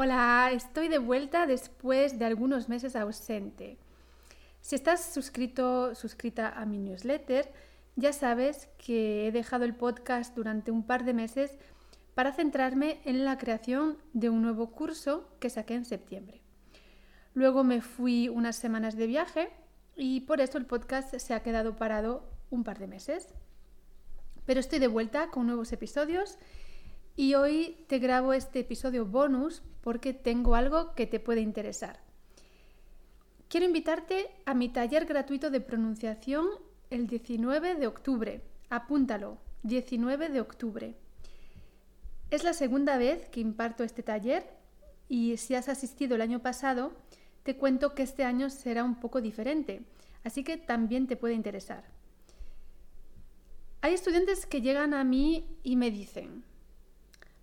Hola, estoy de vuelta después de algunos meses ausente. Si estás suscrito, suscrita a mi newsletter, ya sabes que he dejado el podcast durante un par de meses para centrarme en la creación de un nuevo curso que saqué en septiembre. Luego me fui unas semanas de viaje y por eso el podcast se ha quedado parado un par de meses. Pero estoy de vuelta con nuevos episodios y hoy te grabo este episodio bonus porque tengo algo que te puede interesar. Quiero invitarte a mi taller gratuito de pronunciación el 19 de octubre. Apúntalo, 19 de octubre. Es la segunda vez que imparto este taller y si has asistido el año pasado, te cuento que este año será un poco diferente, así que también te puede interesar. Hay estudiantes que llegan a mí y me dicen,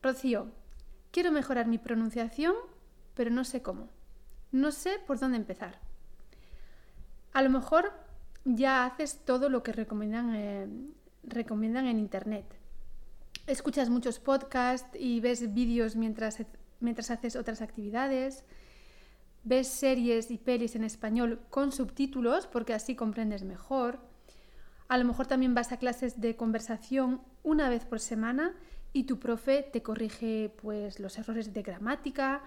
Rocío, quiero mejorar mi pronunciación, pero no sé cómo. No sé por dónde empezar. A lo mejor ya haces todo lo que recomiendan, eh, en Internet. Escuchas muchos podcasts y ves vídeos mientras, mientras haces otras actividades. Ves series y pelis en español con subtítulos porque así comprendes mejor. A lo mejor también vas a clases de conversación una vez por semana y tu profe te corrige pues los errores de gramática.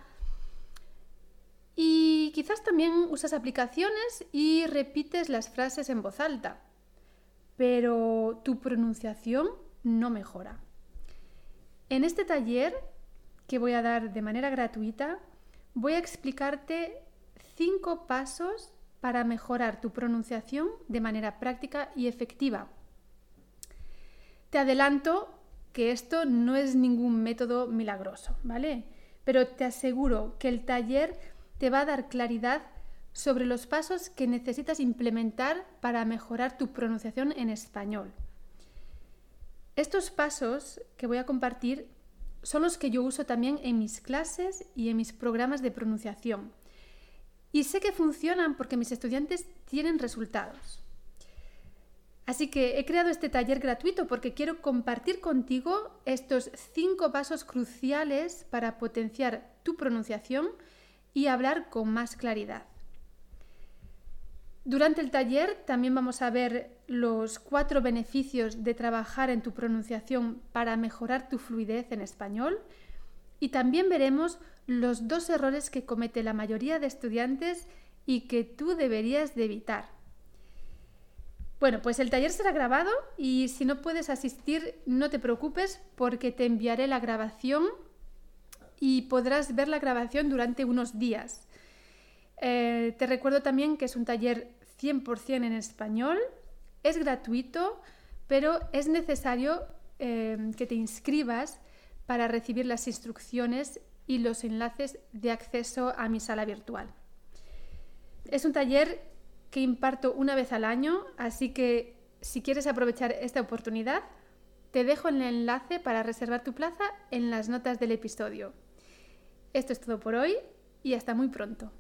Y quizás también usas aplicaciones y repites las frases en voz alta, pero tu pronunciación no mejora. En este taller que voy a dar de manera gratuita, voy a explicarte cinco pasos para mejorar tu pronunciación de manera práctica y efectiva. Te adelanto que esto no es ningún método milagroso, ¿vale? Pero te aseguro que el taller te va a dar claridad sobre los pasos que necesitas implementar para mejorar tu pronunciación en español. Estos pasos que voy a compartir son los que yo uso también en mis clases y en mis programas de pronunciación. Y sé que funcionan porque mis estudiantes tienen resultados. Así que he creado este taller gratuito porque quiero compartir contigo estos cinco pasos cruciales para potenciar tu pronunciación y hablar con más claridad. Durante el taller también vamos a ver los cuatro beneficios de trabajar en tu pronunciación para mejorar tu fluidez en español y también veremos los dos errores que comete la mayoría de estudiantes y que tú deberías de evitar. Bueno, pues el taller será grabado y si no puedes asistir, no te preocupes porque te enviaré la grabación y podrás ver la grabación durante unos días. Eh, te recuerdo también que es un taller 100% en español, es gratuito, pero es necesario eh, que te inscribas para recibir las instrucciones y los enlaces de acceso a mi sala virtual. Es un taller que imparto una vez al año, así que si quieres aprovechar esta oportunidad, te dejo el enlace para reservar tu plaza en las notas del episodio. Esto es todo por hoy y hasta muy pronto.